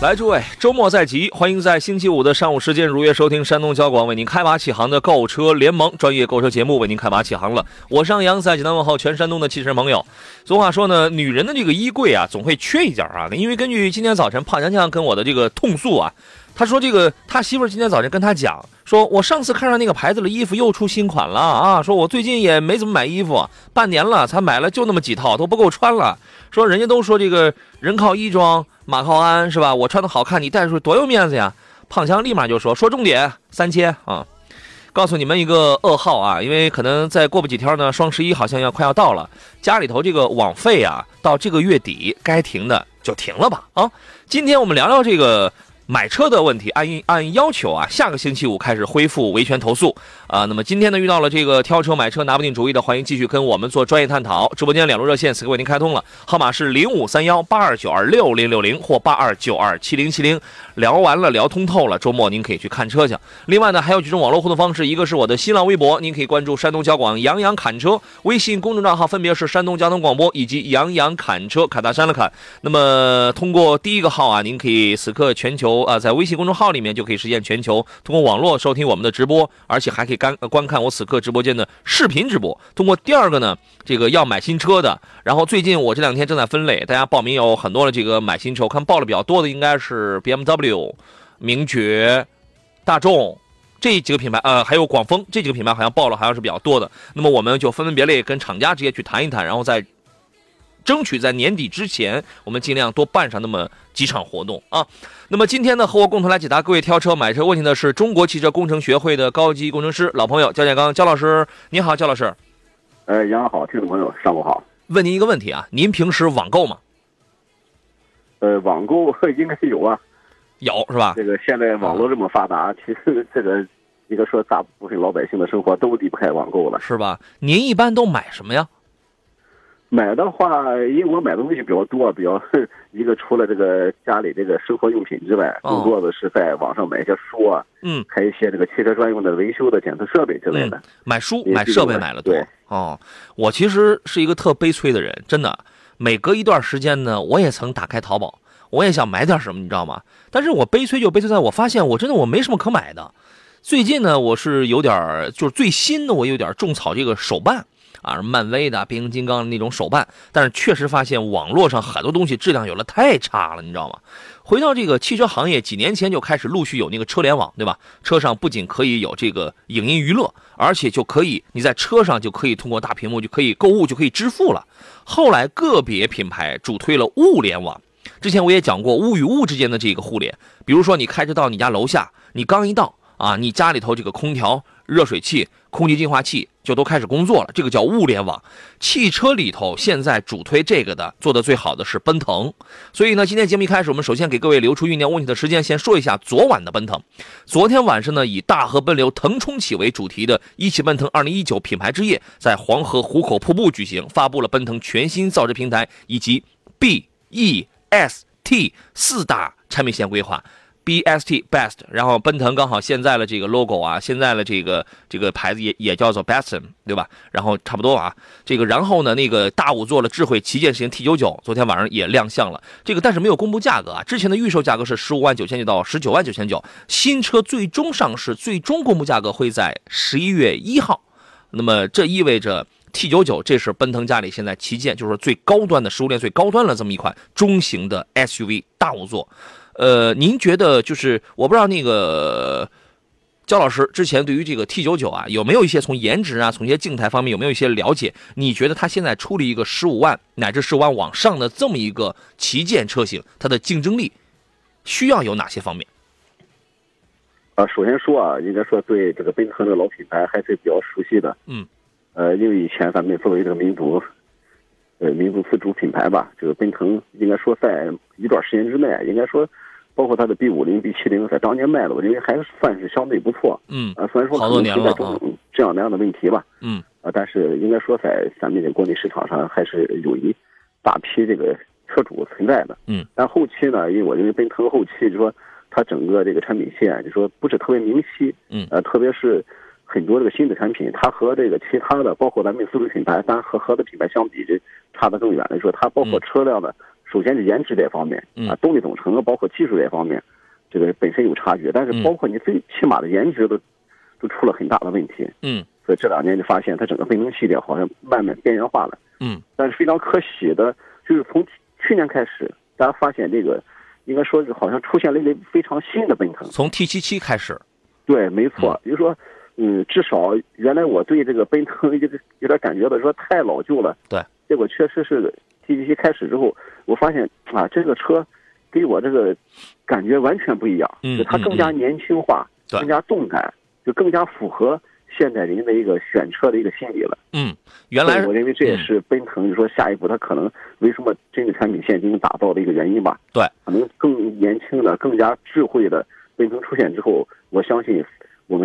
来，诸位，周末在即，欢迎在星期五的上午时间如约收听山东交广为您开马启航的购车联盟专业购车节目，为您开马启航了。我是杨洋，在济南问候全山东的汽车朋友。俗话说呢，女人的这个衣柜啊，总会缺一件啊。因为根据今天早晨胖强强跟我的这个痛诉啊，他说这个他媳妇今天早晨跟他讲，说我上次看上那个牌子的衣服又出新款了啊，说我最近也没怎么买衣服，半年了才买了就那么几套，都不够穿了。说人家都说这个人靠衣装。马靠鞍是吧？我穿的好看，你带出去多有面子呀！胖强立马就说：“说重点，三千啊！告诉你们一个噩耗啊，因为可能再过不几天呢，双十一好像要快要到了，家里头这个网费啊，到这个月底该停的就停了吧啊！今天我们聊聊这个。”买车的问题，按按要求啊，下个星期五开始恢复维权投诉啊。那么今天呢，遇到了这个挑车买车拿不定主意的，欢迎继续跟我们做专业探讨。直播间两路热线此刻为您开通了，号码是零五三幺八二九二六零六零或八二九二七零七零。聊完了，聊通透了，周末您可以去看车去。另外呢，还有几种网络互动方式，一个是我的新浪微博，您可以关注山东交广杨洋侃车，微信公众账号分别是山东交通广播以及杨洋侃车，侃大山的侃。那么通过第一个号啊，您可以此刻全球。啊，在微信公众号里面就可以实现全球通过网络收听我们的直播，而且还可以观观看我此刻直播间的视频直播。通过第二个呢，这个要买新车的，然后最近我这两天正在分类，大家报名有很多的这个买新车，我看报的比较多的应该是 BMW、名爵、大众这几个品牌，呃，还有广丰这几个品牌好像报了，好像是比较多的。那么我们就分门别类跟厂家直接去谈一谈，然后再。争取在年底之前，我们尽量多办上那么几场活动啊。那么今天呢，和我共同来解答各位挑车买车问题的是中国汽车工程学会的高级工程师老朋友焦建刚焦老师，你好，焦老师。呃，杨好，听众朋友上午好。问您一个问题啊，您平时网购吗？呃，网购 应该是有啊，有是吧？这个现在网络这么发达，其实这个应该说大部分老百姓的生活都离不开网购了，是吧？您一般都买什么呀？买的话，因为我买的东西比较多，比较 一个除了这个家里这个生活用品之外，更多的是在网上买一些书啊，嗯，还有一些这个汽车专用的维修的检测设备之类的。买书、买设备买了多。哦，我其实是一个特悲催的人，真的。每隔一段时间呢，我也曾打开淘宝，我也想买点什么，你知道吗？但是我悲催就悲催在我发现，我真的我没什么可买的。最近呢，我是有点就是最新的，我有点种草这个手办。啊，漫威的、变形金刚那种手办，但是确实发现网络上很多东西质量有了太差了，你知道吗？回到这个汽车行业，几年前就开始陆续有那个车联网，对吧？车上不仅可以有这个影音娱乐，而且就可以你在车上就可以通过大屏幕就可以购物，就可以支付了。后来个别品牌主推了物联网，之前我也讲过物与物之间的这个互联，比如说你开车到你家楼下，你刚一到啊，你家里头这个空调。热水器、空气净化器就都开始工作了，这个叫物联网。汽车里头现在主推这个的，做的最好的是奔腾。所以呢，今天节目一开始，我们首先给各位留出酝酿问题的时间，先说一下昨晚的奔腾。昨天晚上呢，以大河奔流腾冲起为主题的一汽奔腾2019品牌之夜，在黄河壶口瀑布举行，发布了奔腾全新造车平台以及 B、E、S、T 四大产品线规划。B S T Best，然后奔腾刚好现在的这个 logo 啊，现在的这个这个牌子也也叫做 Best，对吧？然后差不多啊，这个然后呢，那个大五座的智慧旗舰型 T 九九，昨天晚上也亮相了，这个但是没有公布价格啊，之前的预售价格是十五万九千九到十九万九千九，新车最终上市，最终公布价格会在十一月一号，那么这意味着 T 九九这是奔腾家里现在旗舰，就是说最高端的食物链最高端的这么一款中型的 SUV 大五座。呃，您觉得就是我不知道那个焦老师之前对于这个 T 九九啊，有没有一些从颜值啊，从一些静态方面有没有一些了解？你觉得它现在出了一个十五万乃至十五万往上的这么一个旗舰车型，它的竞争力需要有哪些方面？啊，首先说啊，应该说对这个奔腾这个老品牌还是比较熟悉的。嗯。呃，因为以前咱们作为这个民族，呃，民族自主品牌吧，这个奔腾应该说在一段时间之内，应该说，包括它的 B 五零、B 七零，在当年卖的，我认为还算是相对不错。嗯，啊，虽然说好多年了种种这样那样的问题吧。嗯，啊，但是应该说在咱们的国内市场上还是有一大批这个车主存在的。嗯，但后期呢，因为我认为奔腾后期就说它整个这个产品线就说不是特别明晰。嗯，呃，特别是。很多这个新的产品，它和这个其他的，包括咱们自主品牌，当然和合资品牌相比，这差得更远。说它包括车辆的，首先是颜值这方面啊，动力总成，包括技术这方面，这个本身有差距。但是包括你最起码的颜值都都出了很大的问题。嗯，所以这两年就发现它整个奔腾系列好像慢慢边缘化了。嗯，但是非常可喜的，就是从去年开始，大家发现这个应该说是好像出现了一类非常新的奔腾。从 T 七七开始。对，没错，就是说。嗯，至少原来我对这个奔腾 有点有点感觉的说太老旧了。对，结果确实是 T T 七开始之后，我发现啊，这个车给我这个感觉完全不一样。嗯，它更加年轻化，更加动感，就更加符合现代人的一个选车的一个心理了。嗯，原来我认为这也是奔腾，就说下一步它可能为什么这个产品线进行打造的一个原因吧。对，可能更年轻的、更加智慧的奔腾出现之后，我相信。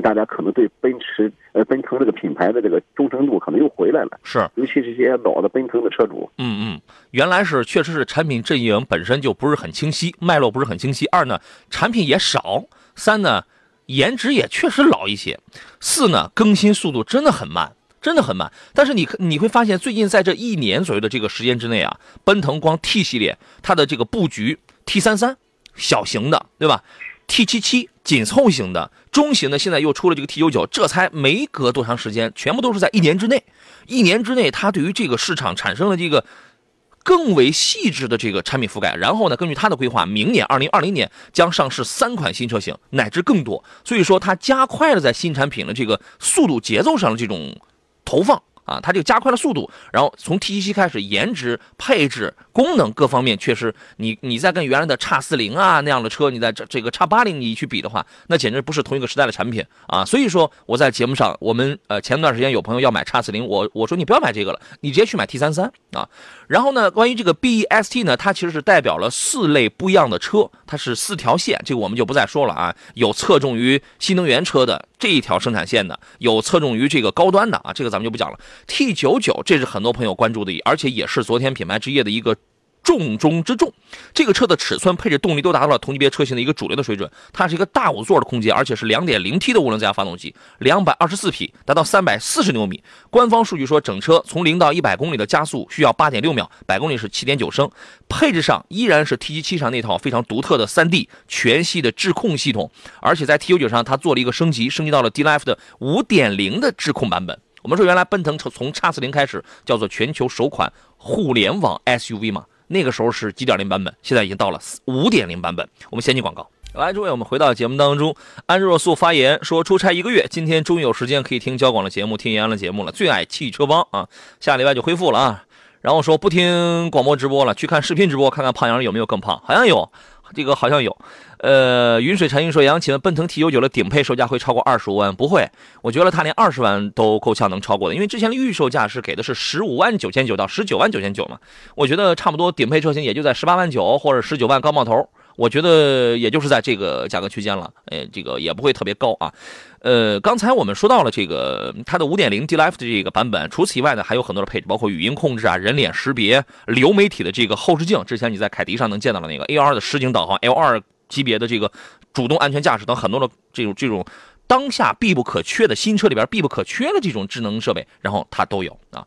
大家可能对奔驰、呃奔腾这个品牌的这个忠诚度可能又回来了，是，尤其是这些老的奔腾的车主。嗯嗯，原来是确实是产品阵营本身就不是很清晰，脉络不是很清晰。二呢，产品也少。三呢，颜值也确实老一些。四呢，更新速度真的很慢，真的很慢。但是你你会发现，最近在这一年左右的这个时间之内啊，奔腾光 T 系列它的这个布局，T 三三小型的，对吧？T 七七紧凑型的，中型的，现在又出了这个 T 九九，这才没隔多长时间，全部都是在一年之内。一年之内，它对于这个市场产生了这个更为细致的这个产品覆盖。然后呢，根据它的规划，明年二零二零年将上市三款新车型，乃至更多。所以说，它加快了在新产品的这个速度节奏上的这种投放。啊，它就加快了速度，然后从 T 七开始，颜值、配置、功能各方面确实，你你再跟原来的叉四零啊那样的车，你在这这个叉八零你去比的话，那简直不是同一个时代的产品啊。所以说我在节目上，我们呃前段时间有朋友要买叉四零，我我说你不要买这个了，你直接去买 T 三三啊。然后呢，关于这个 B E S T 呢，它其实是代表了四类不一样的车，它是四条线，这个我们就不再说了啊。有侧重于新能源车的。这一条生产线的有侧重于这个高端的啊，这个咱们就不讲了。T 九九，这是很多朋友关注的，而且也是昨天品牌之夜的一个。重中之重，这个车的尺寸、配置、动力都达到了同级别车型的一个主流的水准。它是一个大五座的空间，而且是 2.0T 的涡轮增压发动机，224匹，达到340牛米。官方数据说，整车从零到一百公里的加速需要8.6秒，百公里是7.9升。配置上依然是 T77 上那套非常独特的 3D 全系的智控系统，而且在 T99 上它做了一个升级，升级到了 D-Life 的5.0的智控版本。我们说原来奔腾从从叉四零开始叫做全球首款互联网 SUV 嘛。那个时候是几点零版本，现在已经到了五点零版本。我们先进广告，来，诸位，我们回到节目当中。安若素发言说，出差一个月，今天终于有时间可以听交广的节目，听延安的节目了。最爱汽车帮啊，下礼拜就恢复了啊。然后说不听广播直播了，去看视频直播，看看胖羊有没有更胖，好像有，这个好像有。呃，云水禅音说：“杨，琴奔腾 T 九九的顶配售价会超过二十五万？不会，我觉得它连二十万都够呛能超过的，因为之前的预售价是给的是十五万九千九到十九万九千九嘛。我觉得差不多顶配车型也就在十八万九或者十九万高冒头，我觉得也就是在这个价格区间了。哎，这个也不会特别高啊。呃，刚才我们说到了这个它的五点零 D Life 的这个版本，除此以外呢，还有很多的配置，包括语音控制啊、人脸识别、流媒体的这个后视镜，之前你在凯迪上能见到的那个 AR 的实景导航 L 二。级别的这个主动安全驾驶等很多的这种这种当下必不可缺的新车里边必不可缺的这种智能设备，然后它都有啊。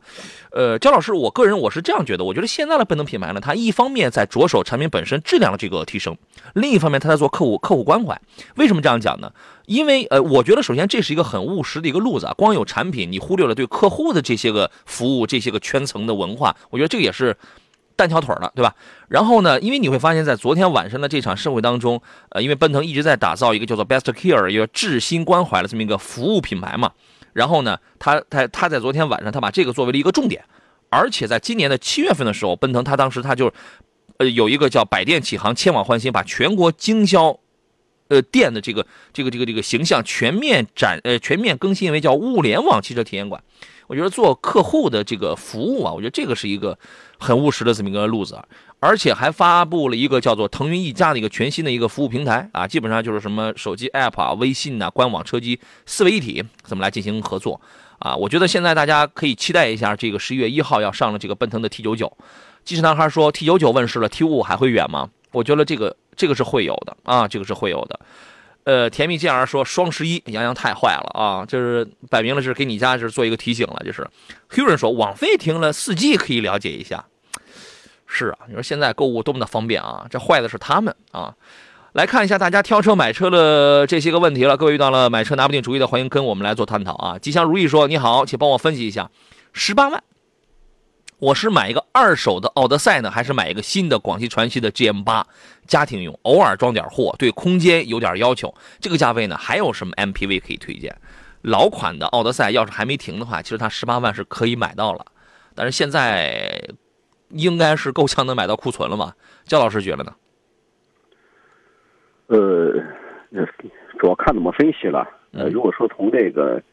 呃，焦老师，我个人我是这样觉得，我觉得现在的奔腾品牌呢，它一方面在着手产品本身质量的这个提升，另一方面它在做客户客户关怀。为什么这样讲呢？因为呃，我觉得首先这是一个很务实的一个路子啊。光有产品，你忽略了对客户的这些个服务、这些个圈层的文化，我觉得这个也是。单条腿了，对吧？然后呢，因为你会发现在昨天晚上的这场盛会当中，呃，因为奔腾一直在打造一个叫做 Best Care，一个至心关怀的这么一个服务品牌嘛。然后呢，他他他在昨天晚上，他把这个作为了一个重点，而且在今年的七月份的时候，奔腾他当时他就，呃，有一个叫百店启航，千网焕新，把全国经销，呃，店的这个这个这个这个形象全面展，呃，全面更新为叫物联网汽车体验馆。我觉得做客户的这个服务啊，我觉得这个是一个很务实的这么一个路子，而且还发布了一个叫做腾云一家的一个全新的一个服务平台啊，基本上就是什么手机 app 啊、微信呐、官网、车机四位一体，怎么来进行合作啊？我觉得现在大家可以期待一下，这个十一月一号要上了这个奔腾的 T 九九。机智男孩说 T 九九问世了，T 五五还会远吗？我觉得这个这个是会有的啊，这个是会有的。呃，甜蜜健儿说双十一，杨洋太坏了啊，就是摆明了是给你家是做一个提醒了，就是。h u r n 说网费停了，四 G 可以了解一下。是啊，你说现在购物多么的方便啊，这坏的是他们啊。来看一下大家挑车买车的这些个问题了，各位遇到了买车拿不定主意的，欢迎跟我们来做探讨啊。吉祥如意说你好，请帮我分析一下，十八万。我是买一个二手的奥德赛呢，还是买一个新的广汽传祺的 GM 八，家庭用，偶尔装点货，对空间有点要求。这个价位呢，还有什么 MPV 可以推荐？老款的奥德赛要是还没停的话，其实它十八万是可以买到了，但是现在应该是够呛能买到库存了吧？焦老师觉得呢？呃，主要看怎么分析了。呃，如果说从这个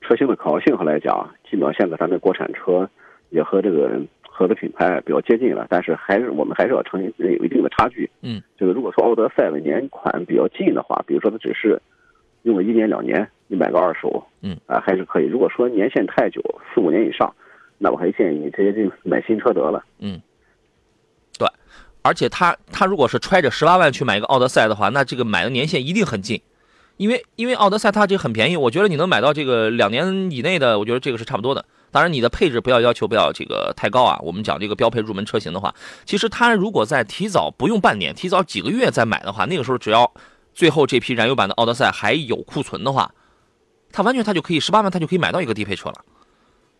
车型的可靠性上来讲，基本上现在咱们国产车。也和这个合资品牌比较接近了，但是还是我们还是要承认有一定的差距。嗯，就是如果说奥德赛的年款比较近的话，比如说它只是用了一年两年，你买个二手，嗯啊还是可以。如果说年限太久，四五年以上，那我还建议你直接就买新车得了。嗯，对，而且他他如果是揣着十八万去买一个奥德赛的话，那这个买的年限一定很近，因为因为奥德赛它这很便宜，我觉得你能买到这个两年以内的，我觉得这个是差不多的。当然，你的配置不要要求不要这个太高啊。我们讲这个标配入门车型的话，其实它如果在提早不用半年，提早几个月再买的话，那个时候只要最后这批燃油版的奥德赛还有库存的话，它完全它就可以十八万，它就可以买到一个低配车了，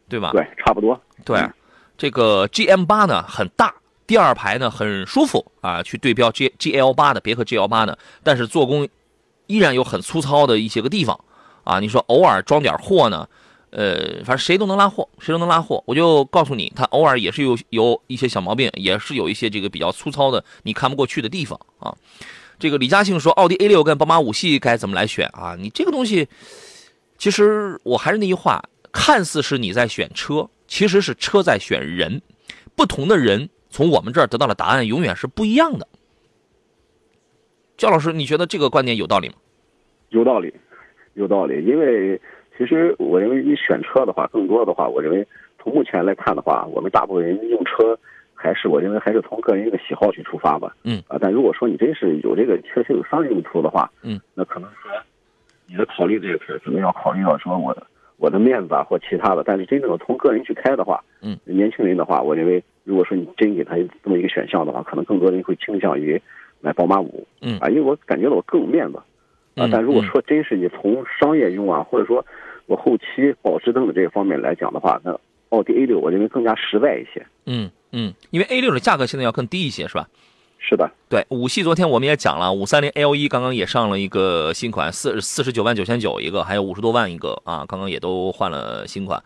对吧？对，差不多。对，这个 GM 八呢很大，第二排呢很舒服啊，去对标 G GL 八的别克 GL 八呢，但是做工依然有很粗糙的一些个地方啊。你说偶尔装点货呢？呃，反正谁都能拉货，谁都能拉货。我就告诉你，他偶尔也是有有一些小毛病，也是有一些这个比较粗糙的，你看不过去的地方啊。这个李嘉庆说，奥迪 A 六跟宝马五系该怎么来选啊？你这个东西，其实我还是那句话，看似是你在选车，其实是车在选人。不同的人从我们这儿得到的答案永远是不一样的。焦老师，你觉得这个观点有道理吗？有道理，有道理，因为。其实我认为你选车的话，更多的话，我认为从目前来看的话，我们大部分人用车还是我认为还是从个人的喜好去出发吧。嗯啊，但如果说你真是有这个确实有商业用途的话，嗯，那可能说你的考虑这个事可能要考虑到说我的我的面子啊或其他的。但是真正从个人去开的话，嗯，年轻人的话，我认为如果说你真给他这么一个选项的话，可能更多人会倾向于买宝马五。嗯啊，因为我感觉到我更有面子。啊，但如果说真是你从商业用啊，或者说我后期保值等的这个方面来讲的话，那奥迪 A 六我认为更加实在一些。嗯嗯，因为 A 六的价格现在要更低一些，是吧？是的。对，五系昨天我们也讲了，五三零 L 一刚刚也上了一个新款，四四十九万九千九一个，还有五十多万一个啊，刚刚也都换了新款。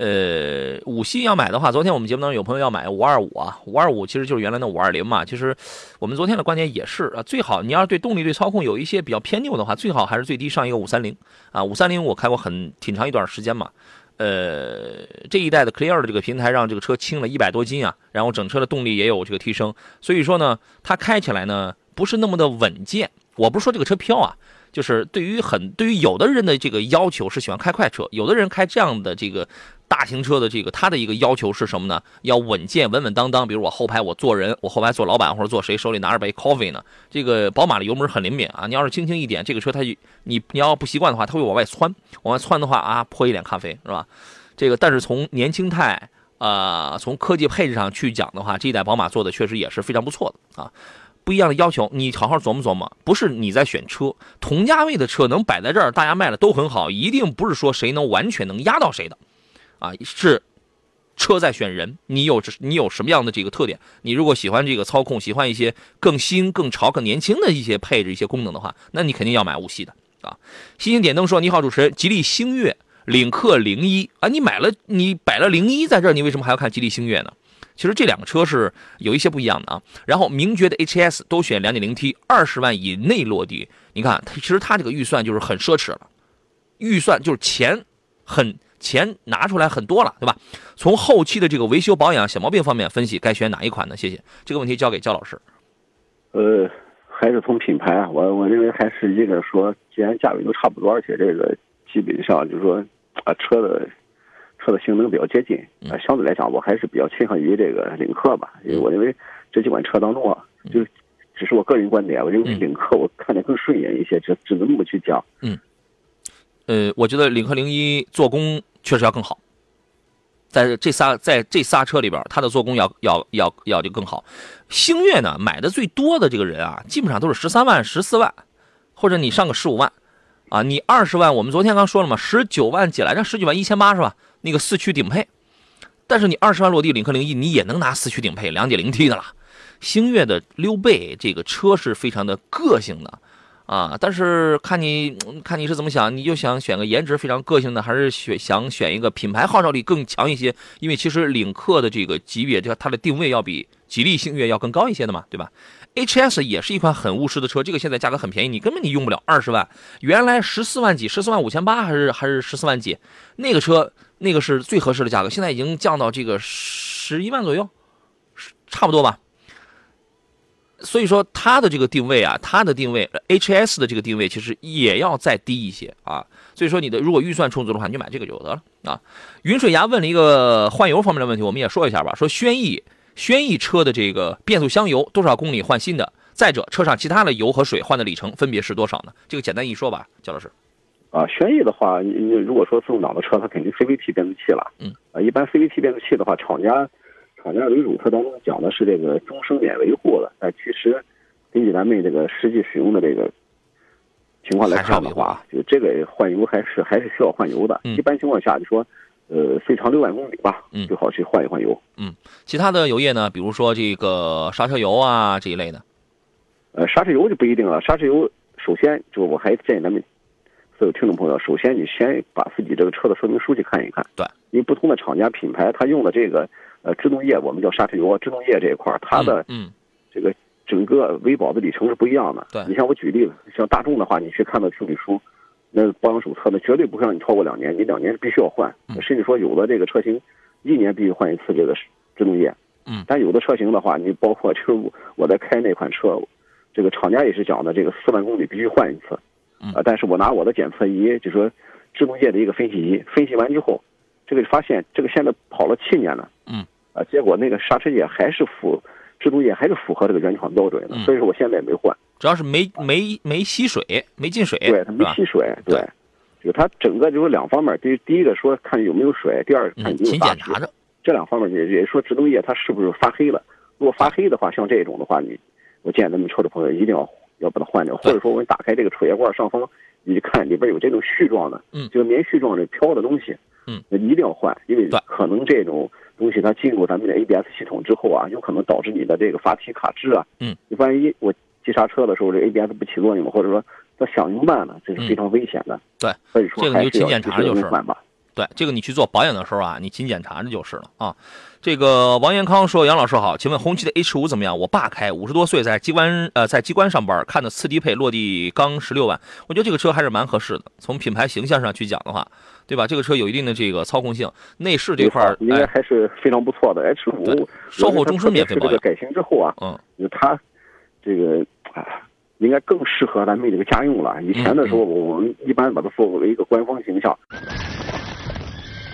呃，五系要买的话，昨天我们节目当中有朋友要买五二五啊，五二五其实就是原来的五二零嘛。其实我们昨天的观点也是啊，最好你要是对动力、对操控有一些比较偏拗的话，最好还是最低上一个五三零啊。五三零我开过很挺长一段时间嘛。呃，这一代的 Clear 的这个平台让这个车轻了一百多斤啊，然后整车的动力也有这个提升，所以说呢，它开起来呢不是那么的稳健。我不是说这个车飘啊。就是对于很对于有的人的这个要求是喜欢开快车，有的人开这样的这个大型车的这个他的一个要求是什么呢？要稳健稳稳当当。比如我后排我坐人，我后排坐老板或者坐谁，手里拿着杯 coffee 呢？这个宝马的油门很灵敏啊，你要是轻轻一点，这个车它你你要不习惯的话，它会往外窜，往外窜的话啊泼一脸咖啡是吧？这个但是从年轻态啊，从科技配置上去讲的话，这一代宝马做的确实也是非常不错的啊。不一样的要求，你好好琢磨琢磨。不是你在选车，同价位的车能摆在这儿，大家卖的都很好，一定不是说谁能完全能压到谁的，啊，是车在选人。你有你有什么样的这个特点？你如果喜欢这个操控，喜欢一些更新、更潮、更年轻的一些配置、一些功能的话，那你肯定要买五系的啊。星星点灯说：“你好，主持人，吉利星越、领克零一啊，你买了你摆了零一在这儿，你为什么还要看吉利星越呢？”其实这两个车是有一些不一样的啊。然后名爵的 HS 都选 2.0T，二十万以内落地。你看，它其实它这个预算就是很奢侈了，预算就是钱很钱拿出来很多了，对吧？从后期的这个维修保养、小毛病方面分析，该选哪一款呢？谢谢。这个问题交给焦老师。呃，还是从品牌啊，我我认为还是一个说，既然价位都差不多，而且这个基本上就是说啊，车的车的性能比较接近啊，相对来讲，我还是比较倾向于这个领克吧，因为我认为这几款车当中啊，就只是我个人观点，我认为领克我看着更顺眼一些，只只能这么去讲。嗯，呃，我觉得领克零一做工确实要更好。在这仨在这仨车里边，它的做工要要要要就更好。星越呢，买的最多的这个人啊，基本上都是十三万、十四万，或者你上个十五万，啊，你二十万，我们昨天刚说了嘛，十九万几来着？十九万一千八是吧？那个四驱顶配，但是你二十万落地领克零一，你也能拿四驱顶配两点零 T 的了。星越的溜背这个车是非常的个性的。啊，但是看你看你是怎么想，你就想选个颜值非常个性的，还是选想选一个品牌号召力更强一些？因为其实领克的这个级别，这它的定位要比吉利星越要更高一些的嘛，对吧？HS 也是一款很务实的车，这个现在价格很便宜，你根本你用不了二十万，原来十四万几，十四万五千八还是还是十四万几，那个车那个是最合适的价格，现在已经降到这个十一万左右，差不多吧。所以说它的这个定位啊，它的定位 H S 的这个定位其实也要再低一些啊。所以说你的如果预算充足的话，你就买这个就得了啊。云水牙问了一个换油方面的问题，我们也说一下吧。说轩逸轩逸车的这个变速箱油多少公里换新的？再者车上其他的油和水换的里程分别是多少呢？这个简单一说吧，焦老师。啊，轩逸的话，你如果说自动挡的车，它肯定 C V T 变速器了。嗯。啊，一般 C V T 变速器的话，厂家。厂家为主车当中讲的是这个终生免维护的，但其实根据咱们这个实际使用的这个情况来看的话，就这个换油还是还是需要换油的。一般情况下，就说呃，最长六万公里吧，嗯最好去换一换油。嗯，其他的油液呢，比如说这个刹车油啊这一类的。呃，刹车油就不一定了。刹车油首先就我还建议咱们所有听众朋友，首先你先把自己这个车的说明书去看一看。对，因为不同的厂家品牌，它用的这个。呃，制动液我们叫刹车油，制动液这一块它的嗯，这个整个维保的里程是不一样的。对，你像我举例子，像大众的话，你去看到修理书，那保养手册，那绝对不会让你超过两年，你两年必须要换，甚至说有的这个车型一年必须换一次这个制动液。嗯，但有的车型的话，你包括就是我在开那款车，这个厂家也是讲的，这个四万公里必须换一次。啊，但是我拿我的检测仪，就说制动液的一个分析仪分析完之后，这个发现这个现在跑了七年了。嗯。啊，结果那个刹车液还是符，制动液还是符合这个原厂标准的，所以说我现在也没换。主要是没没没吸水，没进水，对，它没吸水，对，就它整个就是两方面，第第一个说看有没有水，第二看有没有勤检查着。这两方面也也说制动液它是不是发黑了？如果发黑的话，像这种的话，你我建议咱们车主朋友一定要要把它换掉，或者说我们打开这个储液罐上方，你就看里边有这种絮状的，嗯，就是棉絮状的飘的东西，嗯，那一定要换，因为可能这种。东西它进入咱们的 ABS 系统之后啊，有可能导致你的这个阀体卡滞啊。嗯，你万一我急刹车的时候，这 ABS 不起作用，或者说它响应慢了，这是非常危险的。对，所以说这个你就勤检查就是换吧。对，这个你去做保养的时候啊，你勤检查着就是了啊。这个王延康说：“杨老师好，请问红旗的 H 五怎么样？我爸开，五十多岁，在机关呃在机关上班，看的次低配落地刚十六万，我觉得这个车还是蛮合适的。从品牌形象上去讲的话，对吧？这个车有一定的这个操控性，内饰这块应该还是非常不错的。H 五售后终身免费保养。改型之后啊，嗯，它这个啊，应该更适合咱们这个家用了。以前的时候，我们一般把它作为一个官方形象。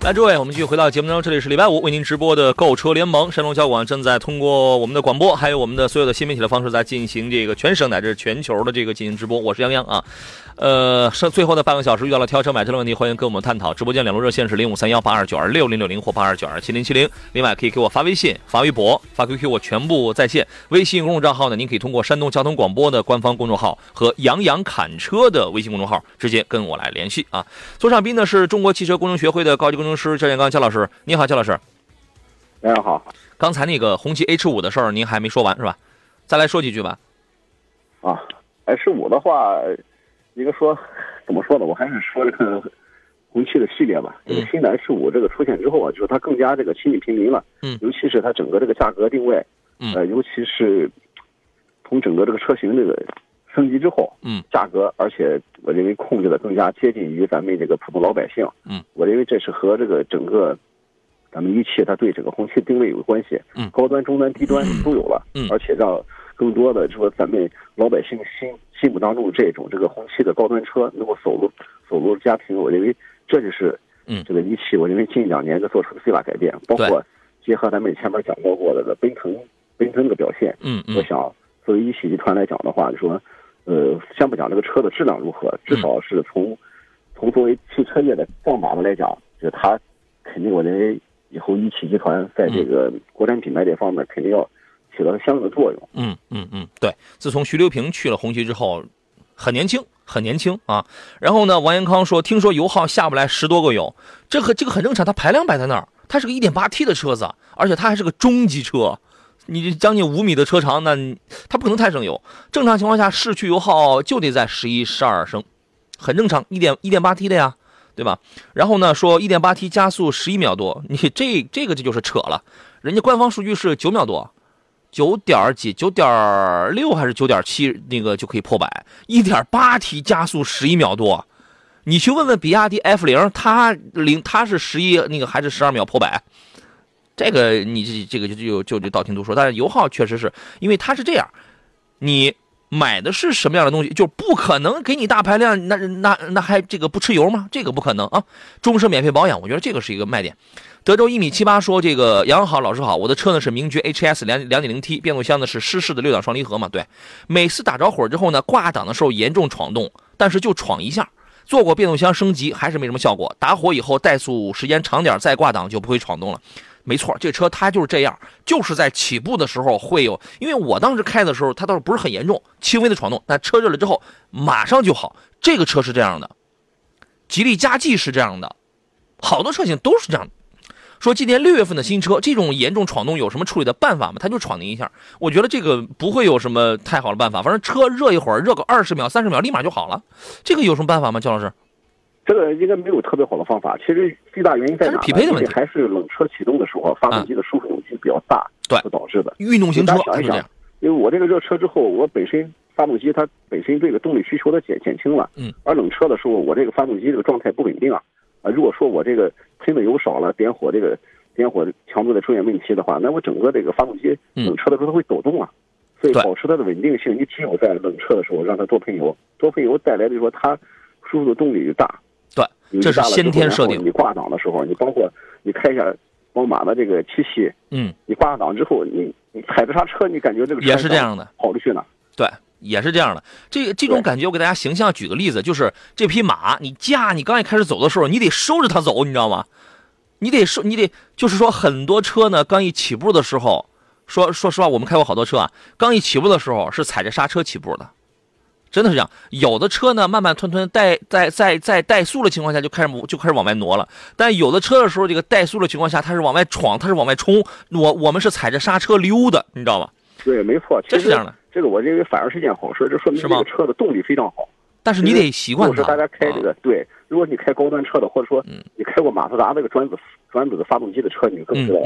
来，诸位，我们继续回到节目当中。这里是礼拜五为您直播的购车联盟，山东交广正在通过我们的广播，还有我们的所有的新媒体的方式，在进行这个全省乃至全球的这个进行直播。我是杨洋啊。呃，剩最后的半个小时遇到了挑车买车的问题，欢迎跟我们探讨。直播间两路热线是零五三幺八二九二六零六零或八二九二七零七零。另外可以给我发微信、发微博、发 QQ，我全部在线。微信公众账号呢，您可以通过山东交通广播的官方公众号和杨洋侃车的微信公众号直接跟我来联系啊。座上宾呢是中国汽车工程学会的高级工程师焦建刚焦老师，你好，焦老师。大家好。刚才那个红旗 H 五的事儿您还没说完是吧？再来说几句吧。啊，H 五的话。一个说，怎么说呢？我还是说这个红旗的系列吧。这个新的 H 五这个出现之后啊，就是它更加这个亲近平民了。嗯。尤其是它整个这个价格定位，嗯。呃，尤其是从整个这个车型这个升级之后，嗯。价格，而且我认为控制的更加接近于咱们这个普通老百姓。嗯。我认为这是和这个整个咱们一汽它对整个红旗定位有关系。嗯。高端、中端、低端都有了。嗯。而且让更多的说咱们老百姓心。心目当中这种这个红旗的高端车能够走入走入家庭，我认为这就是嗯这个一汽，我认为近两年的做出的最大改变，包括结合咱们前面讲到过的奔腾奔腾的表现，嗯嗯，我想作为一汽集团来讲的话，就说呃，先不讲这个车的质量如何，至少是从从作为汽车业的杠把子来讲，就它肯定我认为以后一汽集团在这个国产品牌这方面肯定要。起到相应的作用。嗯嗯嗯，对。自从徐留平去了红旗之后，很年轻，很年轻啊。然后呢，王延康说，听说油耗下不来十多个油，这个这个很正常。它排量摆在那儿，它是个 1.8T 的车子，而且它还是个中级车，你将近五米的车长，那它不可能太省油。正常情况下，市区油耗就得在十一、十二升，很正常。一点一点八 T 的呀，对吧？然后呢，说 1.8T 加速十一秒多，你这这个这就是扯了。人家官方数据是九秒多。九点几，九点六还是九点七，那个就可以破百。一点八 T 加速十一秒多，你去问问比亚迪 F 零，它零它是十一，那个还是十二秒破百。这个你这这个就就就就道听途说，但是油耗确实是因为它是这样，你买的是什么样的东西，就不可能给你大排量，那那那还这个不吃油吗？这个不可能啊，终身免费保养，我觉得这个是一个卖点。德州一米七八说：“这个杨好，老师好，我的车呢是名爵 HS 两两点零 T，变速箱呢是湿式的六档双离合嘛？对，每次打着火之后呢，挂档的时候严重闯动，但是就闯一下，做过变速箱升级还是没什么效果。打火以后怠速时间长点再挂档就不会闯动了。没错，这车它就是这样，就是在起步的时候会有，因为我当时开的时候它倒是不是很严重，轻微的闯动，但车热了之后马上就好。这个车是这样的，吉利嘉际是这样的，好多车型都是这样。”说今年六月份的新车，这种严重闯动有什么处理的办法吗？他就闯您一下，我觉得这个不会有什么太好的办法。反正车热一会儿，热个二十秒、三十秒，立马就好了。这个有什么办法吗？焦老师？这个应该没有特别好的方法。其实最大原因在哪？匹配的问题，还是冷车启动的时候，发动机的输出扭矩比较大，对，导致的。运动型车想一想，因为我这个热车之后，我本身发动机它本身这个动力需求它减减轻了，嗯，而冷车的时候，我这个发动机这个状态不稳定啊。啊，如果说我这个喷的油少了，点火这个点火强度的出现问题的话，那我整个这个发动机冷车的时候它会抖动啊，所以保持它的稳定性，你只有在冷车的时候让它多喷油，多喷油带来的说它输出的动力就大。对，这是先天设定。你挂档的时候，你包括你开一下宝马的这个七系，嗯，你挂档之后，你你踩着刹车，你感觉这个也是这样的，跑着去呢。对。也是这样的，这这种感觉，我给大家形象举个例子，就是这匹马，你驾，你刚一开始走的时候，你得收着它走，你知道吗？你得收，你得，就是说，很多车呢，刚一起步的时候，说说实话，我们开过好多车啊，刚一起步的时候是踩着刹车起步的，真的是这样。有的车呢，慢慢吞吞带在在在怠速的情况下就开始就开始往外挪了，但有的车的时候，这个怠速的情况下，它是往外闯，它是往外冲，我我们是踩着刹车溜的，你知道吧？对，没错，这是这样的。这个我认为反而是件好事，这说明这个车的动力非常好。但是你得习惯它。如大家开这个，对，如果你开高端车的，或者说你开过马自达那个转子转子的发动机的车，你更知道，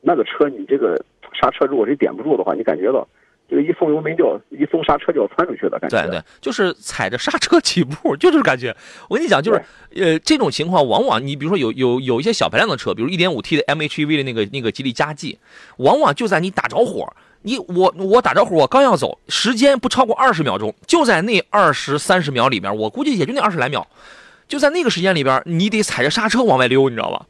那个车你这个刹车如果是点不住的话，你感觉到这个一松油门就一松刹车就要窜出去的感觉。对对，就是踩着刹车起步，就这感觉。我跟你讲，就是呃这种情况，往往你比如说有有有一些小排量的车，比如一点五 T 的 MHEV 的那个那个吉利嘉际，往往就在你打着火。你我我打着火，我刚要走，时间不超过二十秒钟，就在那二十三十秒里面，我估计也就那二十来秒，就在那个时间里边，你得踩着刹车往外溜，你知道吧？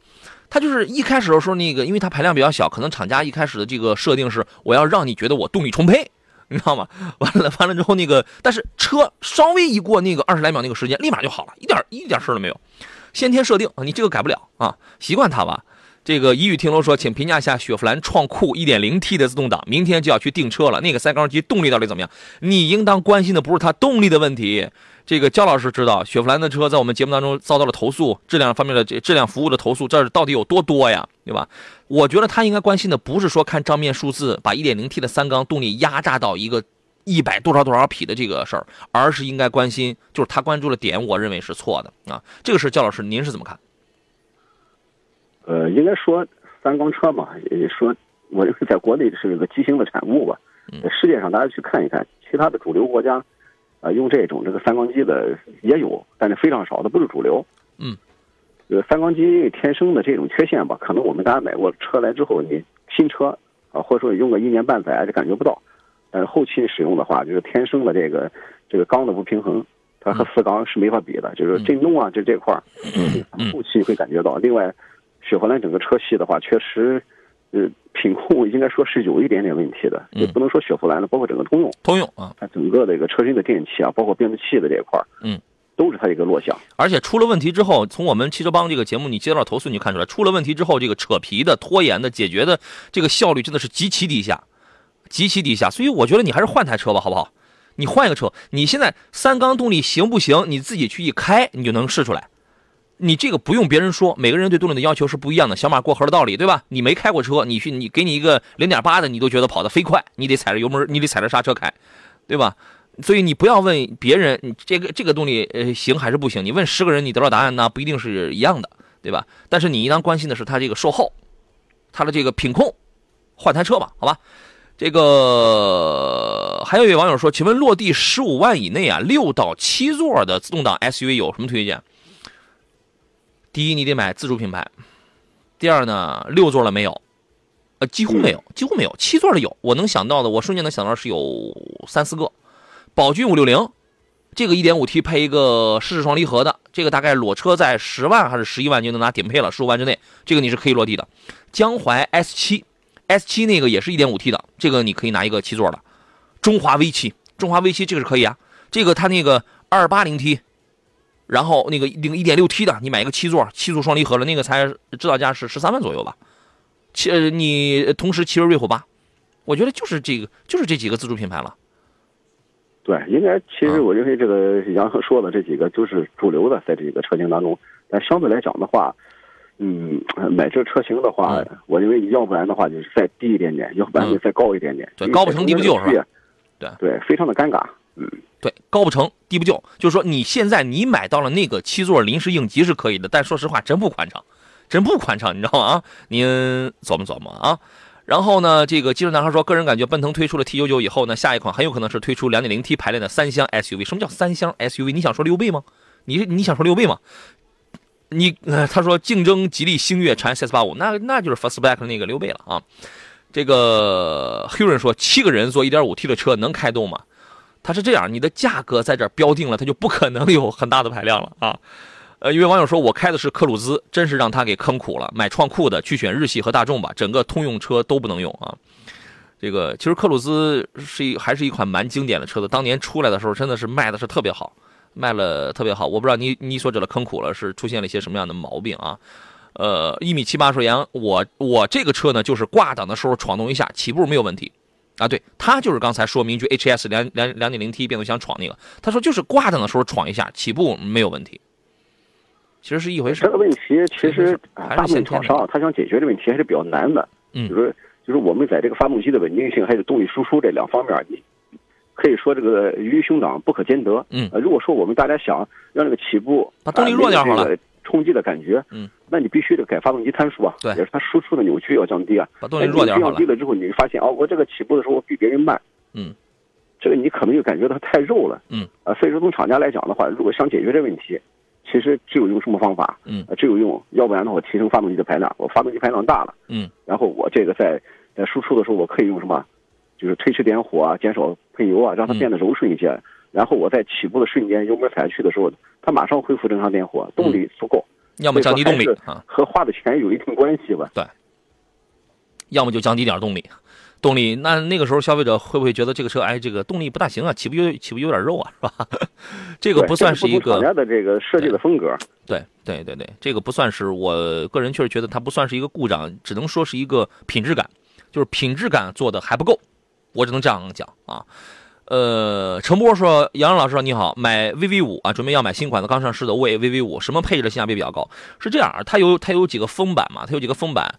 它就是一开始的时候，那个因为它排量比较小，可能厂家一开始的这个设定是我要让你觉得我动力充沛，你知道吗？完了完了之后，那个但是车稍微一过那个二十来秒那个时间，立马就好了，一点一点事都没有。先天设定啊，你这个改不了啊，习惯它吧。这个一语听楼说，请评价一下雪佛兰创酷 1.0T 的自动挡，明天就要去订车了。那个三缸机动力到底怎么样？你应当关心的不是它动力的问题。这个焦老师知道，雪佛兰的车在我们节目当中遭到了投诉，质量方面的这质量服务的投诉，这到底有多多呀？对吧？我觉得他应该关心的不是说看账面数字，把 1.0T 的三缸动力压榨到一个一百多少多少匹的这个事儿，而是应该关心，就是他关注的点，我认为是错的啊。这个事，焦老师您是怎么看？呃，应该说三缸车嘛，也说我认为在国内是一个畸形的产物吧。世界上大家去看一看，其他的主流国家，啊，用这种这个三缸机的也有，但是非常少，它不是主流。嗯，呃，三缸机因为天生的这种缺陷吧，可能我们大家买过车来之后，你新车啊，或者说用个一年半载就感觉不到，但是后期使用的话，就是天生的这个这个缸的不平衡，它和四缸是没法比的，就是震动啊，这这块儿，后期会感觉到。另外。雪佛兰整个车系的话，确实，呃，品控应该说是有一点点问题的，也不能说雪佛兰的，包括整个通用，通用啊，它整个的一个车身的电器啊，包括变速器的这一块嗯，都是它一个弱项。而且出了问题之后，从我们汽车帮这个节目你接到投诉，你就看出来，出了问题之后，这个扯皮的、拖延的、解决的这个效率真的是极其低下，极其低下。所以我觉得你还是换台车吧，好不好？你换一个车，你现在三缸动力行不行？你自己去一开，你就能试出来。你这个不用别人说，每个人对动力的要求是不一样的，小马过河的道理，对吧？你没开过车，你去你给你一个零点八的，你都觉得跑得飞快，你得踩着油门，你得踩着刹车开，对吧？所以你不要问别人，你这个这个动力呃行还是不行？你问十个人，你得到答案呢不一定是一样的，对吧？但是你应当关心的是它这个售后，它的这个品控，换台车吧，好吧？这个还有一位网友说，请问落地十五万以内啊，六到七座的自动挡 SUV 有什么推荐？第一，你得买自主品牌；第二呢，六座的没有，呃，几乎没有，几乎没有。七座的有，我能想到的，我瞬间能想到是有三四个。宝骏五六零，这个一点五 T 配一个湿式双离合的，这个大概裸车在十万还是十一万就能拿顶配了，十五万之内，这个你是可以落地的。江淮 S 七，S 七那个也是一点五 T 的，这个你可以拿一个七座的。中华 V 七，中华 V 七这个是可以啊，这个它那个二八零 T。然后那个那个一点六 T 的，你买一个七座七速双离合的，那个才指导价是十三万左右吧？其你同时奇瑞瑞虎八，我觉得就是这个就是这几个自主品牌了。对，应该其实我认为这个杨哥说的这几个就是主流的，在这个车型当中。但相对来讲的话，嗯，买这车型的话，我认为要不然的话就是再低一点点，要不然就再高一点点。对，高不成低不就是吧？对对，非常的尴尬。对，高不成低不就，就是说你现在你买到了那个七座临时应急是可以的，但说实话真不宽敞，真不宽敞，你知道吗？啊，您琢磨琢磨啊。然后呢，这个技术男孩说，个人感觉奔腾推出了 T 九九以后呢，下一款很有可能是推出两点零 T 排量的三厢 SUV。什么叫三厢 SUV？你想说六倍吗？你你想说六倍吗？你他说竞争吉利星越、长安 CS 八五，那那就是 Fastback 那个六倍了啊。这个黑人说，七个人坐一点五 T 的车能开动吗？它是这样，你的价格在这标定了，它就不可能有很大的排量了啊。呃，一位网友说，我开的是科鲁兹，真是让他给坑苦了。买创酷的去选日系和大众吧，整个通用车都不能用啊。这个其实科鲁兹是一还是一款蛮经典的车子，当年出来的时候真的是卖的是特别好，卖了特别好。我不知道你你所指的坑苦了是出现了一些什么样的毛病啊？呃，一米七八说杨，我我这个车呢就是挂档的时候闯动一下，起步没有问题。啊，对，他就是刚才说明句 H S 两两两点零 T 变速箱闯那个，他说就是挂档的时候闯一下，起步没有问题，其实是一回事。这个问题其实大部分厂商他想解决这问题还是比较难的，嗯，就是就是我们在这个发动机的稳定性还有动力输出这两方面，你可以说这个鱼与熊掌不可兼得。嗯，如果说我们大家想让这个起步把动力弱点好了。冲击的感觉，嗯，那你必须得改发动机参数啊，对，也是它输出的扭矩要降低啊，把动力弱点降低了。之后，你发现哦，我这个起步的时候比别人慢，嗯，这个你可能就感觉到太肉了，嗯，啊，所以说从厂家来讲的话，如果想解决这问题，其实只有用什么方法，嗯，只有用，要不然的话提升发动机的排量，我发动机排量大了，嗯，然后我这个在在输出的时候，我可以用什么，就是推迟点火啊，减少喷油啊，让它变得柔顺一些。然后我在起步的瞬间油门踩下去的时候，它马上恢复正常点火，动力足够。要么降低动力啊，和花的钱有一定关系吧？对。要么就降低点动力，动力那那个时候消费者会不会觉得这个车哎这个动力不大行啊，起步有起步有点肉啊，是吧？这个不算是一个的这个设计的风格。对对对对，这个不算是我个人确实觉得它不算是一个故障，只能说是一个品质感，就是品质感做的还不够，我只能这样讲啊。呃，陈波说：“杨洋老师你好，买 VV 五啊，准备要买新款的刚上市的魏 VV 五，什么配置的性价比比较高？是这样，它有它有几个封版嘛，它有几个封版。”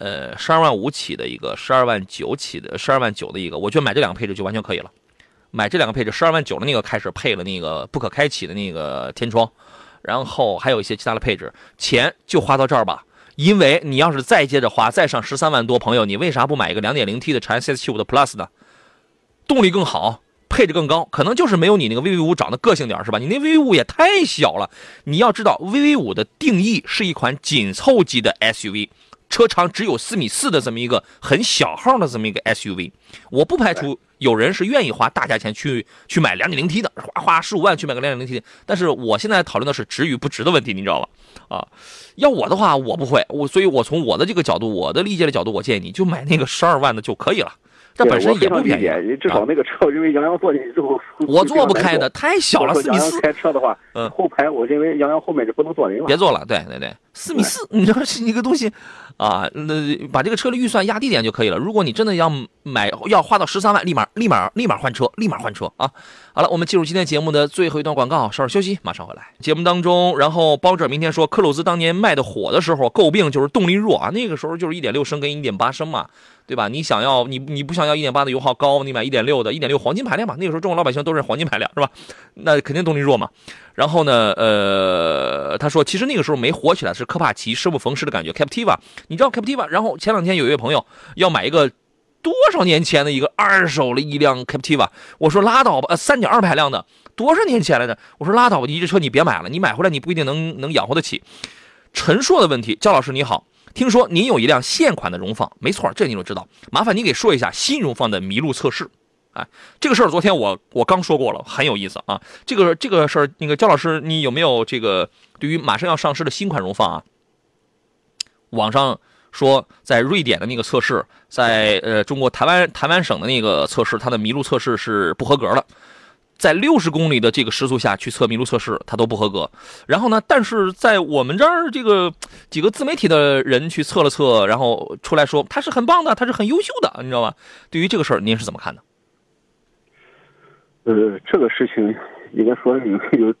呃，十二万五起的一个，十二万九起的，十二万九的一个，我觉得买这两个配置就完全可以了。买这两个配置，十二万九的那个开始配了那个不可开启的那个天窗，然后还有一些其他的配置，钱就花到这儿吧。因为你要是再接着花，再上十三万多，朋友，你为啥不买一个两点零 T 的长安 CS 七五的 Plus 呢？动力更好，配置更高，可能就是没有你那个 VV 五长得个性点是吧？你那 VV 五也太小了。你要知道，VV 五的定义是一款紧凑级的 SUV。车长只有四米四的这么一个很小号的这么一个 SUV，我不排除有人是愿意花大价钱去去买两点零 T 的，花花十五万去买个两点零 T 的。但是我现在讨论的是值与不值的问题，你知道吧？啊，要我的话，我不会，我所以，我从我的这个角度，我的理解的角度，我建议你就买那个十二万的就可以了。这本身也不便宜，至少那个车，因为杨洋坐进去之后，我坐不开的，太小了。四米四开车的话，嗯，后排我认为杨洋后面就不能坐人了。别坐了，对对对，四米四，你知道是一个东西，啊，那把这个车的预算压低点就可以了。如果你真的要买，要花到十三万，立马立马立马换车，立马换车啊！好了，我们进入今天节目的最后一段广告，稍事休息，马上回来。节目当中，然后包者明天说，克鲁兹当年卖的火的时候，诟病就是动力弱啊，那个时候就是一点六升跟一点八升嘛。对吧？你想要你你不想要一点八的油耗高，你买一点六的，一点六黄金排量嘛。那个时候中国老百姓都是黄金排量，是吧？那肯定动力弱嘛。然后呢，呃，他说其实那个时候没火起来是科帕奇生不逢时的感觉，Captiva，你知道 Captiva？然后前两天有一位朋友要买一个多少年前的一个二手的一辆 Captiva，我说拉倒吧，呃，三点二排量的多少年前来的？我说拉倒吧，你这车你别买了，你买回来你不一定能能养活得起。陈硕的问题，焦老师你好。听说您有一辆现款的荣放，没错，这你都知道。麻烦你给说一下新荣放的麋鹿测试。哎，这个事儿昨天我我刚说过了，很有意思啊。这个这个事儿，那个焦老师，你有没有这个对于马上要上市的新款荣放啊？网上说在瑞典的那个测试，在呃中国台湾台湾省的那个测试，它的麋鹿测试是不合格的。在六十公里的这个时速下去测麋鹿测试，它都不合格。然后呢，但是在我们这儿这个几个自媒体的人去测了测，然后出来说它是很棒的，它是很优秀的，你知道吗？对于这个事儿，您是怎么看的？呃，这个事情应该说有 有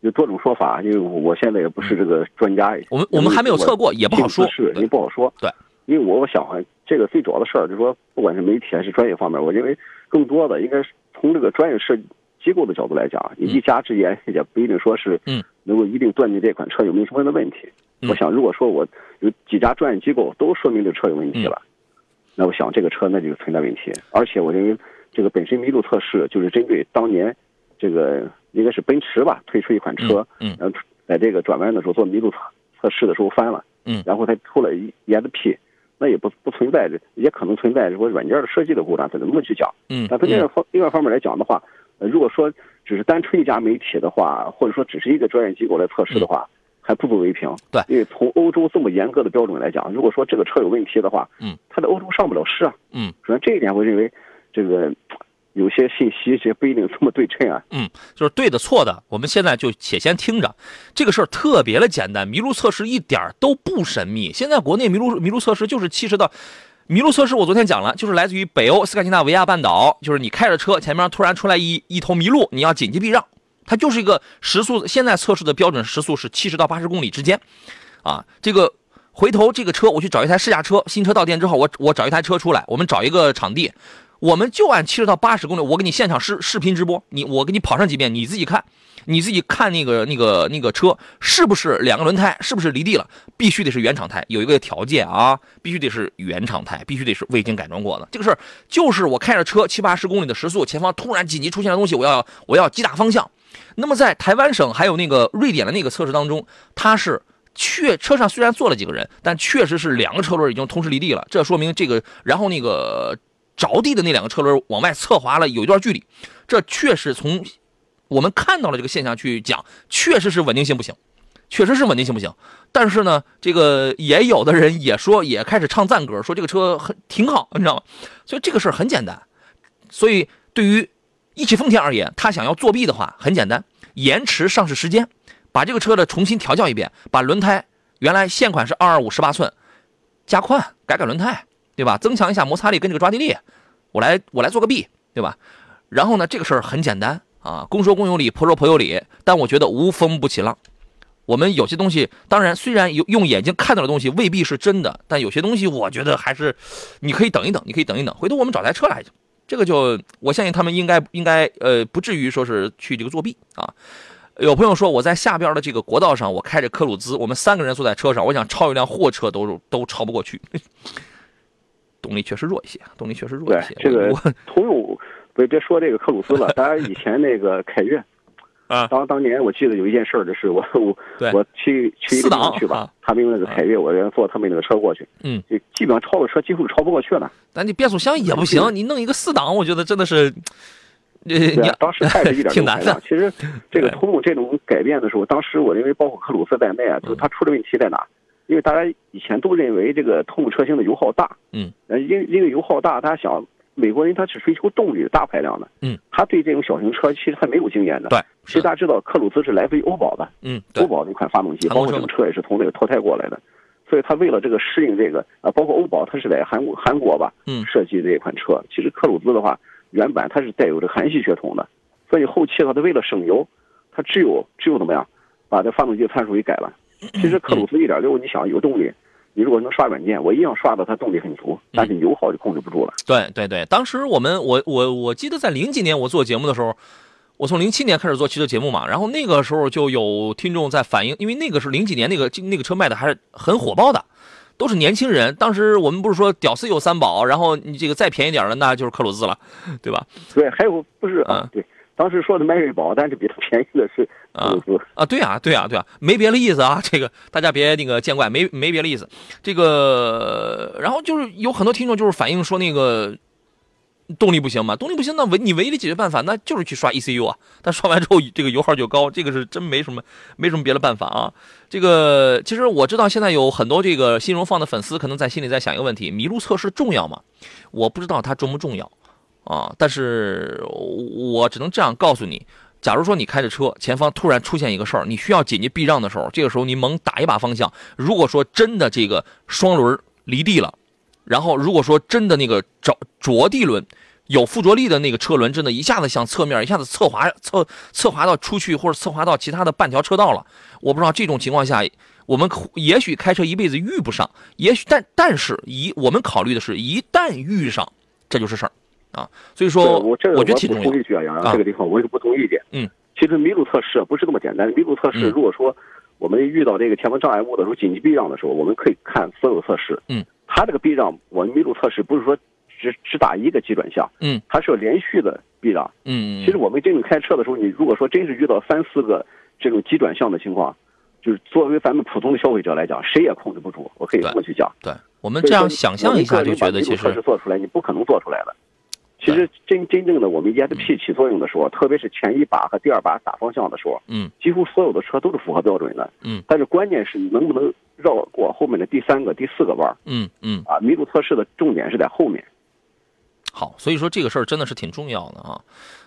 有多种说法，因为我现在也不是这个专家。我们我们还没有测过，也不好说，是也不好说。对，因为我我想这个最主要的事儿就是说，不管是媒体还是专业方面，我认为更多的应该是从这个专业设计。机构的角度来讲，你一家之言也不一定说是能够一定断定这款车有没有什么样的问题。我想，如果说我有几家专业机构都说明这车有问题了，那我想这个车那就存在问题。而且我认为，这个本身麋鹿测试就是针对当年这个应该是奔驰吧推出一款车，嗯，然后在这个转弯的时候做麋鹿测测试的时候翻了，嗯，然后它出了一严的批，那也不不存在，也可能存在说软件的设计的故障，这怎么去讲？嗯，但从另外方另外方面来讲的话。如果说只是单纯一家媒体的话，或者说只是一个专业机构来测试的话，还不足为凭。对，因为从欧洲这么严格的标准来讲，如果说这个车有问题的话，嗯，它在欧洲上不了市啊。嗯，首先这一点，我认为这个有些信息也不一定这么对称啊。嗯，就是对的错的，我们现在就且先听着。这个事儿特别的简单，麋鹿测试一点都不神秘。现在国内麋鹿麋鹿测试就是七十到。麋鹿测试我昨天讲了，就是来自于北欧斯堪的纳维亚半岛，就是你开着车，前面突然出来一一头麋鹿，你要紧急避让，它就是一个时速，现在测试的标准时速是七十到八十公里之间，啊，这个回头这个车我去找一台试驾车，新车到店之后，我我找一台车出来，我们找一个场地，我们就按七十到八十公里，我给你现场视视频直播，你我给你跑上几遍，你自己看。你自己看那个那个那个车是不是两个轮胎是不是离地了？必须得是原厂胎，有一个条件啊，必须得是原厂胎，必须得是未经改装过的。这个事儿就是我开着车七八十公里的时速，前方突然紧急出现的东西，我要我要急打方向。那么在台湾省还有那个瑞典的那个测试当中，它是确车上虽然坐了几个人，但确实是两个车轮已经同时离地了。这说明这个，然后那个着地的那两个车轮往外侧滑了有一段距离，这确实从。我们看到了这个现象去讲，确实是稳定性不行，确实是稳定性不行。但是呢，这个也有的人也说，也开始唱赞歌，说这个车很挺好，你知道吗？所以这个事儿很简单。所以对于一汽丰田而言，他想要作弊的话，很简单，延迟上市时间，把这个车的重新调教一遍，把轮胎原来现款是二二五十八寸，加宽改改轮胎，对吧？增强一下摩擦力跟这个抓地力，我来我来做个弊，对吧？然后呢，这个事儿很简单啊，公说公有理，婆说婆有理。但我觉得无风不起浪。我们有些东西，当然虽然有用眼睛看到的东西未必是真的，但有些东西我觉得还是你可以等一等，你可以等一等，回头我们找台车来。这个就我相信他们应该应该呃不至于说是去这个作弊啊。有朋友说我在下边的这个国道上，我开着科鲁兹，我们三个人坐在车上，我想超一辆货车都都超不过去，动力确实弱一些，动力确实弱一些。这个通用。别别说这个克鲁兹了，当然以前那个凯越，啊，当当年我记得有一件事儿，就 是我我我去去一个地方去吧，他们用那个凯越，我人坐他们那个车过去，嗯，就基本上超了车几乎超不过去了。但你变速箱也不行，你弄一个四档，我觉得真的是，对，当时开着一点挺难的。其实这个通用这种改变的时候，当时我认为包括克鲁斯在内啊，就是它出的问题在哪？因为大家以前都认为这个通用车型的油耗大，嗯，因因为油耗大，大家想。美国人他是追求动力的大排量的，嗯，他对这种小型车其实他没有经验的，对。其实大家知道，克鲁兹是来自于欧宝的，嗯，欧宝那款发动机，包括这种车也是从那个淘汰过来的，所以他为了这个适应这个啊，包括欧宝，它是在韩国韩国吧，嗯，设计这一款车。其实克鲁兹的话，原版它是带有这韩系血统的，所以后期的话，他为了省油，他只有只有怎么样，把这发动机参数给改了。其实克鲁兹一点六，你想有动力。你如果能刷软件，我一样刷的，它动力很足，但是油耗就控制不住了。对对对，当时我们我我我记得在零几年我做节目的时候，我从零七年开始做汽车节目嘛，然后那个时候就有听众在反映，因为那个是零几年那个那个车卖的还是很火爆的，都是年轻人。当时我们不是说屌丝有三宝，然后你这个再便宜点的那就是克鲁兹了，对吧？对，还有不是啊？对。当时说的迈锐宝，但是比它便宜的是啊啊，对啊，对啊，对啊，没别的意思啊，这个大家别那个见怪，没没别的意思。这个，然后就是有很多听众就是反映说那个动力不行嘛，动力不行，那唯你唯一的解决办法那就是去刷 ECU 啊，但刷完之后这个油耗就高，这个是真没什么没什么别的办法啊。这个其实我知道现在有很多这个新荣放的粉丝可能在心里在想一个问题：麋鹿测试重要吗？我不知道它重不重要。啊！但是我只能这样告诉你：，假如说你开着车，前方突然出现一个事儿，你需要紧急避让的时候，这个时候你猛打一把方向。如果说真的这个双轮离地了，然后如果说真的那个着着地轮有附着力的那个车轮，真的一下子向侧面一下子侧滑侧侧滑到出去，或者侧滑到其他的半条车道了，我不知道这种情况下，我们也许开车一辈子遇不上，也许但但是一我们考虑的是一旦遇上，这就是事儿。啊，所以说，我这我觉得挺重要。一句啊，杨洋，这个地方我有不同意见。嗯，其实麋鹿测试不是那么简单。麋鹿测试，如果说我们遇到这个前方障碍物的时候，紧急避让的时候，我们可以看所有测试。嗯，它这个避让，我们麋鹿测试不是说只只打一个急转向。嗯，它是要连续的避让。嗯其实我们真正开车的时候，你如果说真是遇到三四个这种急转向的情况，就是作为咱们普通的消费者来讲，谁也控制不住。我可以这么去讲。对，我们这样想象一下就觉得，其实测试做出来，你不可能做出来的。其实真真正的我们 ESP 起作用的时候，特别是前一把和第二把打方向的时候，嗯，几乎所有的车都是符合标准的，嗯。但是关键是你能不能绕过后面的第三个、第四个弯嗯嗯。啊，麋鹿测试的重点是在后面。好，所以说这个事儿真的是挺重要的啊。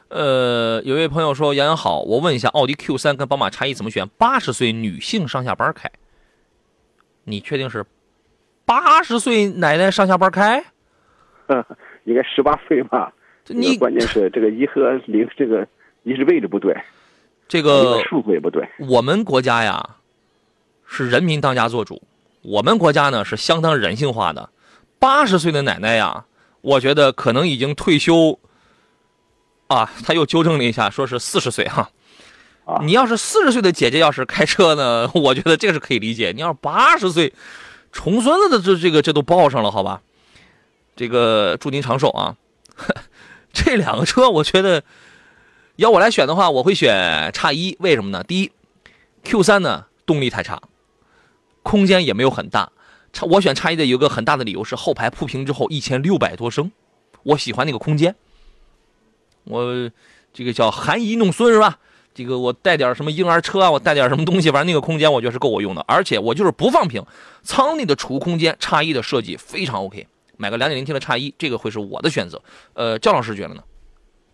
呃，有位朋友说：“杨洋好，我问一下，奥迪 Q 三跟宝马叉一怎么选？八十岁女性上下班开，你确定是八十岁奶奶上下班开？” 应该十八岁吧？你关键是这个一和零，这个一是位置不对，这个数字也不对。我们国家呀，是人民当家做主，我们国家呢是相当人性化的。八十岁的奶奶呀，我觉得可能已经退休。啊，他又纠正了一下，说是四十岁哈。啊，你要是四十岁的姐姐要是开车呢，我觉得这个是可以理解。你要是八十岁，重孙子的这这个这都报上了，好吧？这个祝您长寿啊！这两个车，我觉得要我来选的话，我会选叉一。为什么呢？第一，Q 三呢动力太差，空间也没有很大。叉我选叉一的有个很大的理由是后排铺平之后一千六百多升，我喜欢那个空间。我这个叫含饴弄孙是吧？这个我带点什么婴儿车啊，我带点什么东西，反正那个空间我觉得是够我用的。而且我就是不放平，舱内的储物空间叉一的设计非常 OK，买个两点零 T 的叉一，这个会是我的选择。呃，焦老师觉得呢？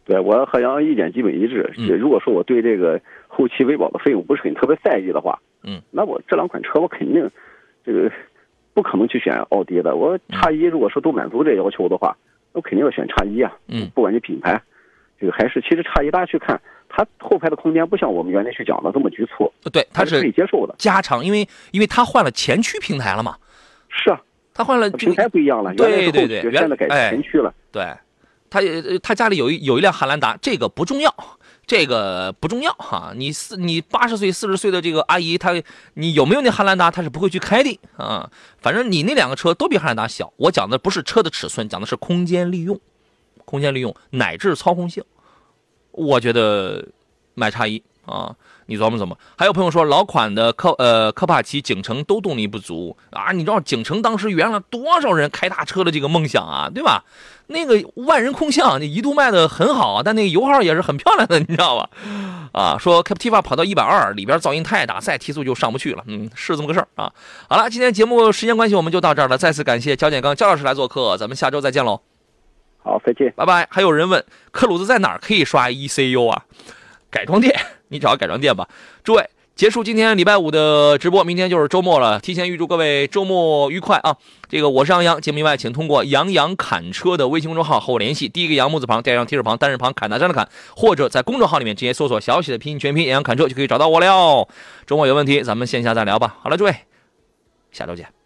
对我和杨意见基本一致。嗯如果说我对这个后期维保的费用不是很特别在意的话，嗯，那我这两款车我肯定这个不可能去选奥迪的。我叉一如果说都满足这要求的话，我肯定要选叉一啊。嗯，不管是品牌，这个还是其实叉一大家去看，它后排的空间不像我们原来去讲的这么局促，呃对，它是可以接受的。加长，因为因为它换了前驱平台了嘛，是啊，它换了这平台不一样了，对对对原现在改哎前驱了。对，他呃他家里有一有一辆汉兰达，这个不重要，这个不重要哈。你四你八十岁四十岁的这个阿姨，她你有没有那汉兰达，她是不会去开的啊。反正你那两个车都比汉兰达小。我讲的不是车的尺寸，讲的是空间利用，空间利用乃至操控性。我觉得买叉一啊，你琢磨琢磨。还有朋友说老款的科呃科帕奇、景程都动力不足啊，你知道景程当时圆了多少人开大车的这个梦想啊，对吧？那个万人空巷，那一度卖的很好，但那个油耗也是很漂亮的，你知道吧？啊，说 Captiva 跑到一百二，里边噪音太大，再提速就上不去了。嗯，是这么个事儿啊。好了，今天节目时间关系，我们就到这儿了。再次感谢焦建刚焦老师来做客，咱们下周再见喽，好，再见。拜拜。还有人问克鲁兹在哪儿可以刷 ECU 啊？改装店，你找个改装店吧。诸位，结束今天礼拜五的直播，明天就是周末了。提前预祝各位周末愉快啊！这个我是杨洋，节目以外请通过杨洋侃车的微信公众号和我联系。第一个杨木字旁，第二个提手旁，单人旁，砍大山的砍，或者在公众号里面直接搜索小写的拼音全拼杨洋侃车就可以找到我了。周末有问题咱们线下再聊吧。好了，诸位，下周见。